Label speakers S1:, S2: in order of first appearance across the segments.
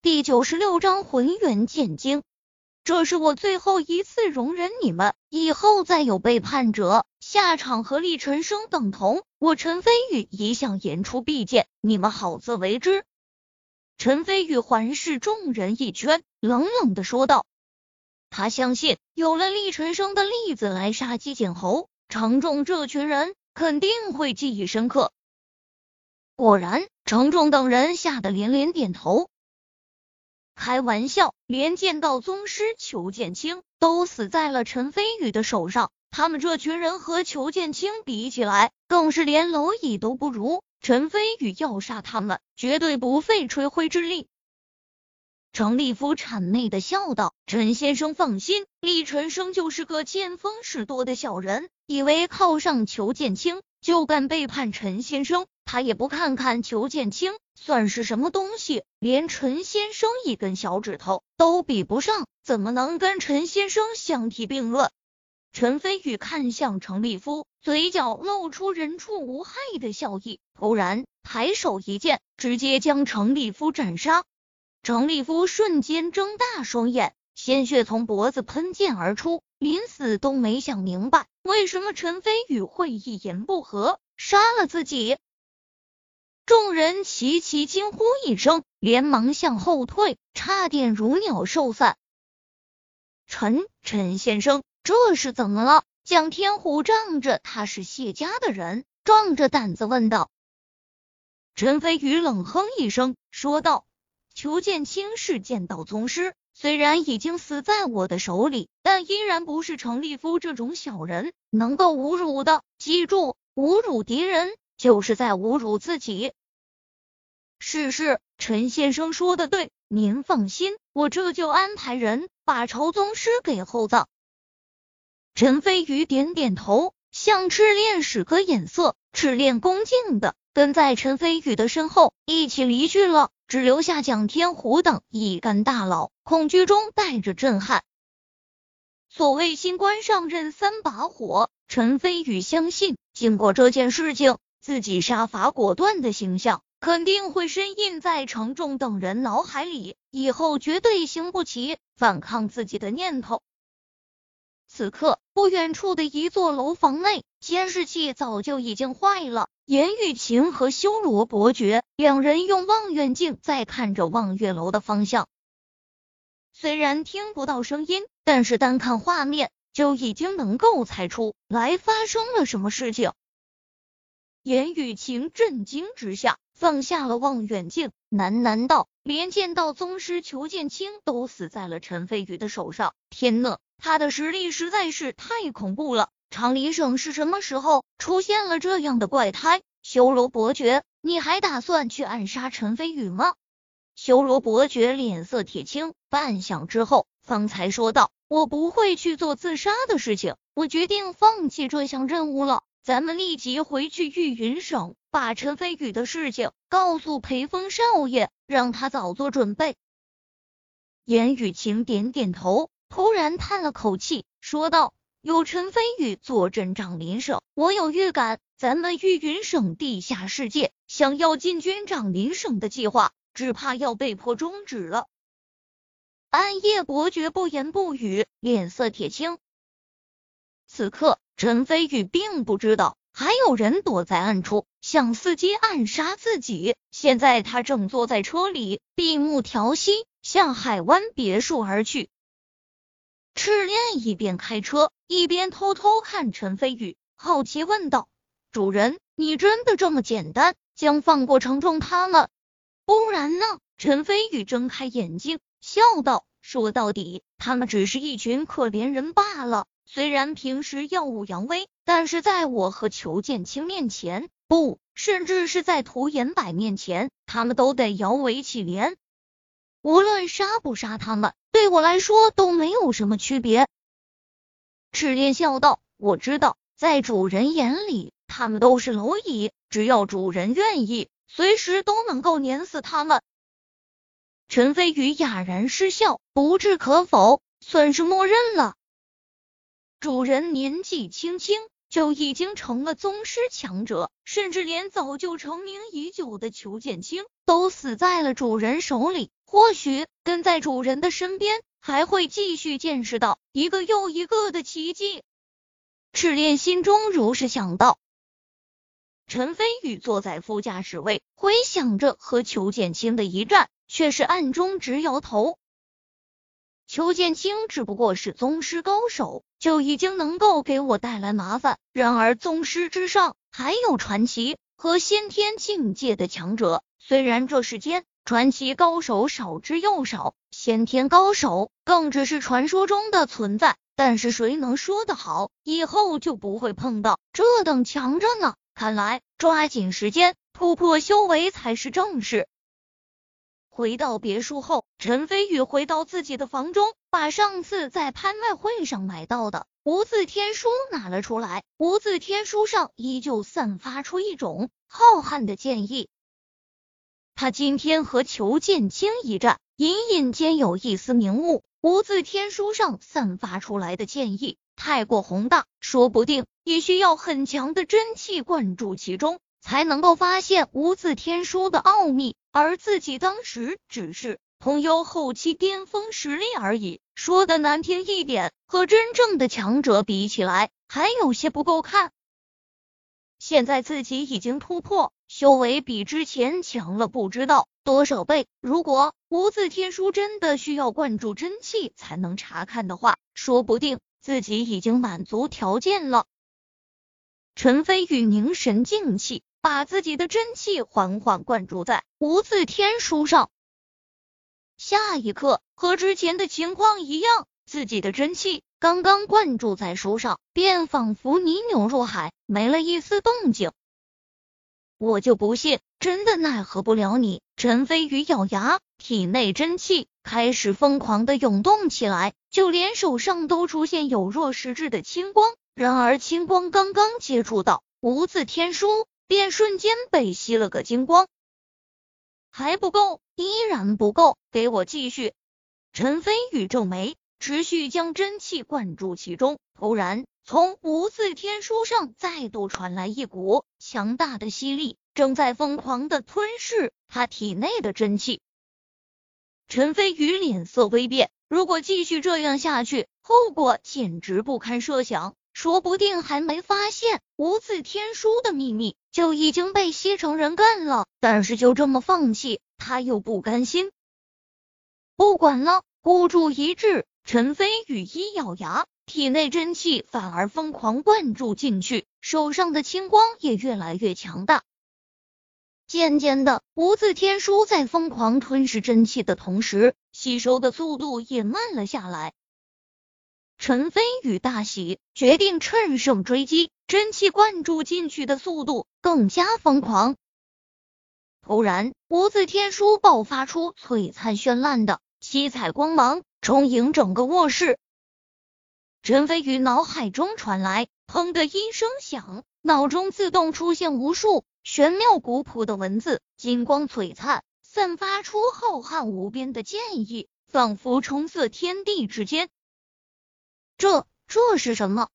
S1: 第九十六章浑元剑经。这是我最后一次容忍你们，以后再有背叛者，下场和厉尘生等同。我陈飞宇一向言出必践，你们好自为之。陈飞宇环视众人一圈，冷冷的说道：“他相信，有了厉尘生的例子来杀鸡儆猴，程仲这群人肯定会记忆深刻。”果然，程仲等人吓得连连点头。开玩笑，连剑道宗师裘剑清都死在了陈飞宇的手上，他们这群人和裘剑清比起来，更是连蝼蚁都不如。陈飞宇要杀他们，绝对不费吹灰之力。程立夫谄媚的笑道：“陈先生放心，厉尘生就是个见风使舵的小人，以为靠上裘剑清就敢背叛陈先生。”他也不看看裘剑清算是什么东西，连陈先生一根小指头都比不上，怎么能跟陈先生相提并论？陈飞宇看向程立夫，嘴角露出人畜无害的笑意，突然抬手一剑，直接将程立夫斩杀。程立夫瞬间睁大双眼，鲜血从脖子喷溅而出，临死都没想明白为什么陈飞宇会一言不合杀了自己。众人齐齐惊呼一声，连忙向后退，差点如鸟兽散。陈陈先生，这是怎么了？蒋天虎仗着他是谢家的人，壮着胆子问道。陈飞宇冷哼一声，说道：“裘剑清是剑道宗师，虽然已经死在我的手里，但依然不是程立夫这种小人能够侮辱的。记住，侮辱敌人就是在侮辱自己。”是是，陈先生说的对，您放心，我这就安排人把仇宗师给厚葬。陈飞宇点点头，向赤练使个眼色，赤练恭敬的跟在陈飞宇的身后一起离去了，只留下蒋天虎等一干大佬，恐惧中带着震撼。所谓新官上任三把火，陈飞宇相信，经过这件事情，自己杀伐果断的形象。肯定会深印在程仲等人脑海里，以后绝对兴不起反抗自己的念头。此刻，不远处的一座楼房内，监视器早就已经坏了。严雨晴和修罗伯爵两人用望远镜在看着望月楼的方向，虽然听不到声音，但是单看画面就已经能够猜出来发生了什么事情。严雨晴震惊之下。放下了望远镜，喃喃道：“连剑道宗师裘剑清都死在了陈飞宇的手上，天呐，他的实力实在是太恐怖了！长林省是什么时候出现了这样的怪胎？修罗伯爵，你还打算去暗杀陈飞宇吗？”修罗伯爵脸色铁青，半晌之后方才说道：“我不会去做自杀的事情，我决定放弃这项任务了。”咱们立即回去玉云省，把陈飞宇的事情告诉裴峰少爷，让他早做准备。严雨晴点点头，突然叹了口气，说道：“有陈飞宇坐镇长林省，我有预感，咱们玉云省地下世界想要进军长林省的计划，只怕要被迫终止了。”暗夜伯爵不言不语，脸色铁青。此刻。陈飞宇并不知道还有人躲在暗处，想伺机暗杀自己。现在他正坐在车里，闭目调息，向海湾别墅而去。赤练一边开车，一边偷偷看陈飞宇，好奇问道：“主人，你真的这么简单，将放过程仲他们？不然呢？”陈飞宇睁开眼睛，笑道：“说到底，他们只是一群可怜人罢了。”虽然平时耀武扬威，但是在我和裘剑清面前，不，甚至是在涂延柏面前，他们都得摇尾乞怜。无论杀不杀他们，对我来说都没有什么区别。赤练笑道：“我知道，在主人眼里，他们都是蝼蚁，只要主人愿意，随时都能够碾死他们。”陈飞宇哑然失笑，不置可否，算是默认了。主人年纪轻轻，就已经成了宗师强者，甚至连早就成名已久的裘剑清都死在了主人手里。或许跟在主人的身边，还会继续见识到一个又一个的奇迹。赤练心中如是想到。陈飞宇坐在副驾驶位，回想着和裘剑清的一战，却是暗中直摇头。裘剑清只不过是宗师高手，就已经能够给我带来麻烦。然而宗师之上，还有传奇和先天境界的强者。虽然这世间传奇高手少之又少，先天高手更只是传说中的存在，但是谁能说得好，以后就不会碰到这等强者呢？看来抓紧时间突破修为才是正事。回到别墅后，陈飞宇回到自己的房中，把上次在拍卖会上买到的无字天书拿了出来。无字天书上依旧散发出一种浩瀚的剑意。他今天和裘剑清一战，隐隐间有一丝明悟。无字天书上散发出来的剑意太过宏大，说不定也需要很强的真气灌注其中。才能够发现无字天书的奥秘，而自己当时只是通幽后期巅峰实力而已。说的难听一点，和真正的强者比起来，还有些不够看。现在自己已经突破，修为比之前强了不知道多少倍。如果无字天书真的需要灌注真气才能查看的话，说不定自己已经满足条件了。陈飞宇凝神静气。把自己的真气缓缓灌注在无字天书上，下一刻和之前的情况一样，自己的真气刚刚灌注在书上，便仿佛泥牛入海，没了一丝动静。我就不信真的奈何不了你！陈飞宇咬牙，体内真气开始疯狂的涌动起来，就连手上都出现有若实质的青光。然而青光刚刚接触到无字天书。便瞬间被吸了个精光，还不够，依然不够，给我继续！陈飞宇皱眉，持续将真气灌注其中。突然，从无字天书上再度传来一股强大的吸力，正在疯狂的吞噬他体内的真气。陈飞宇脸色微变，如果继续这样下去，后果简直不堪设想。说不定还没发现无字天书的秘密，就已经被西城人干了。但是就这么放弃，他又不甘心。不管了，孤注一掷。陈飞宇一咬牙，体内真气反而疯狂灌注进去，手上的青光也越来越强大。渐渐的，无字天书在疯狂吞噬真气的同时，吸收的速度也慢了下来。陈飞宇大喜，决定趁胜追击，真气灌注进去的速度更加疯狂。突然，无字天书爆发出璀璨绚烂的七彩光芒，充盈整个卧室。陈飞宇脑海中传来“砰”的一声响，脑中自动出现无数玄妙古朴的文字，金光璀璨，散发出浩瀚无边的剑意，仿佛冲塞天地之间。这这是什么？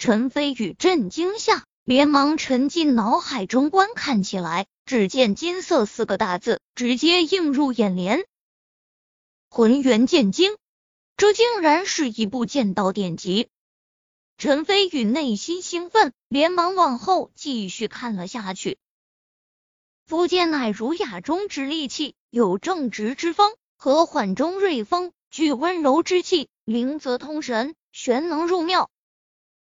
S1: 陈飞宇震惊下，连忙沉浸脑海中观看起来。只见“金色”四个大字直接映入眼帘，“浑元剑经”，这竟然是一部剑道典籍。陈飞宇内心兴奋，连忙往后继续看了下去。福剑乃儒雅中之利器，有正直之风，和缓中锐风，具温柔之气，灵则通神。玄能入庙，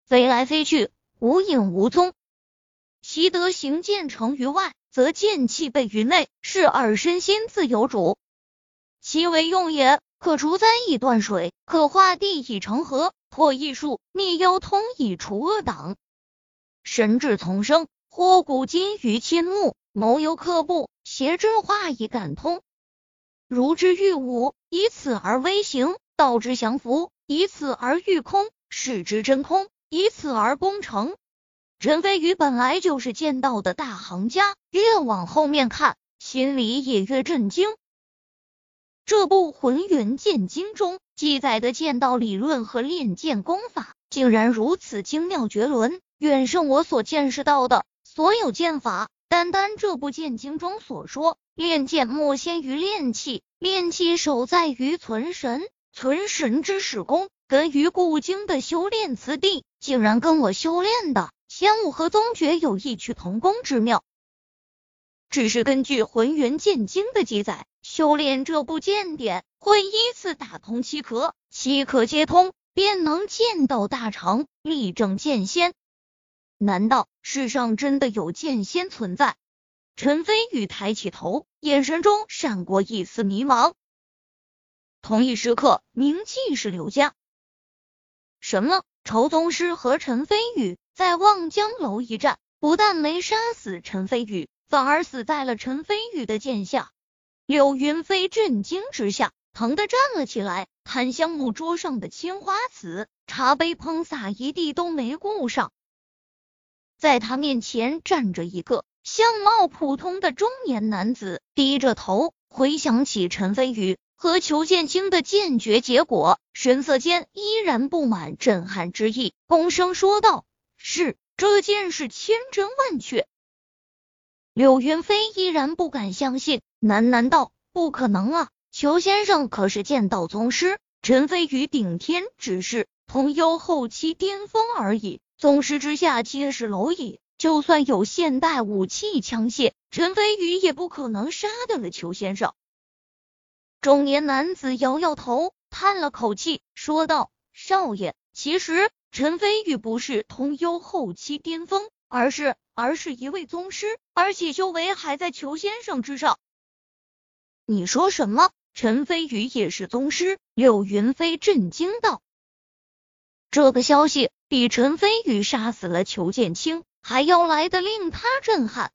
S1: 飞来飞去，无影无踪。习得行剑成于外，则剑气备于内，是尔身心自有主。其为用也，可除灾以断水，可化地以成河，破异术，灭妖通以除恶党。神志丛生，或古今于亲目，谋游克步，邪之化以感通。如之欲武，以此而微行；道之降服。以此而御空，视之真空；以此而攻城。陈飞宇本来就是剑道的大行家，越往后面看，心里也越震惊。这部《浑元剑经》中记载的剑道理论和练剑功法，竟然如此精妙绝伦，远胜我所见识到的所有剑法。单单这部剑经中所说，练剑莫先于练气，练气首在于存神，存神之始功，根于固经的修炼此地，竟然跟我修炼的仙武和宗诀有异曲同工之妙。只是根据浑元剑经的记载，修炼这部剑典会依次打通七壳，七壳皆通，便能剑道大成，力证剑仙。难道世上真的有剑仙存在？陈飞宇抬起头，眼神中闪过一丝迷茫。同一时刻，名气是刘家。什么？仇宗师和陈飞宇在望江楼一战，不但没杀死陈飞宇，反而死在了陈飞宇的剑下。柳云飞震惊之下，疼的站了起来，檀香木桌上的青花瓷茶杯喷洒一地，都没顾上。在他面前站着一个相貌普通的中年男子，低着头回想起陈飞宇和裘剑清的剑诀结果，神色间依然布满震撼之意，躬声说道：“是这件事千真万确。”柳云飞依然不敢相信，喃喃道：“不可能啊！裘先生可是剑道宗师，陈飞宇顶天只是通幽后期巅峰而已。”宗师之下皆是蝼蚁，就算有现代武器枪械，陈飞宇也不可能杀得了裘先生。中年男子摇摇头，叹了口气，说道：“少爷，其实陈飞宇不是通幽后期巅峰，而是而是一位宗师，而且修为还在裘先生之上。”你说什么？陈飞宇也是宗师？柳云飞震惊道：“这个消息。”比陈飞宇杀死了裘剑清还要来的令他震撼。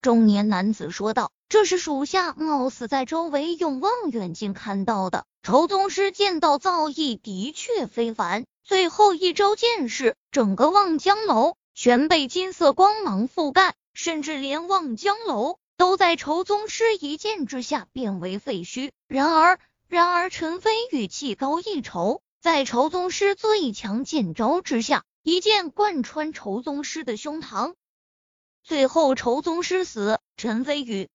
S1: 中年男子说道：“这是属下冒死在周围用望远镜看到的。仇宗师剑道造诣的确非凡，最后一招剑势，整个望江楼全被金色光芒覆盖，甚至连望江楼都在仇宗师一剑之下变为废墟。然而，然而陈飞宇技高一筹。”在仇宗师最强剑招之下，一剑贯穿仇宗师的胸膛，最后仇宗师死。陈飞宇，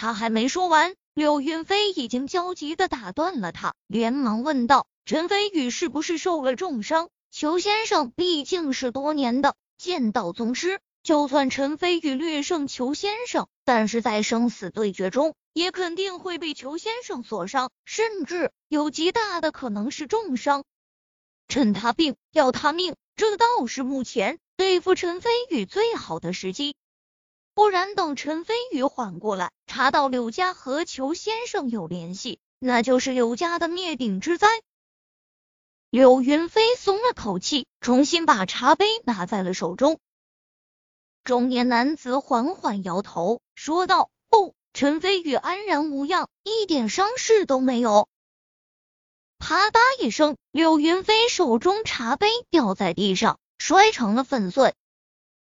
S1: 他还没说完，柳云飞已经焦急的打断了他，连忙问道：“陈飞宇是不是受了重伤？裘先生毕竟是多年的剑道宗师，就算陈飞宇略胜裘先生，但是在生死对决中。”也肯定会被裘先生所伤，甚至有极大的可能是重伤。趁他病要他命，这倒是目前对付陈飞宇最好的时机。不然等陈飞宇缓过来，查到柳家和裘先生有联系，那就是柳家的灭顶之灾。柳云飞松了口气，重新把茶杯拿在了手中。中年男子缓缓摇头，说道：“不。”陈飞宇安然无恙，一点伤势都没有。啪嗒一声，柳云飞手中茶杯掉在地上，摔成了粉碎。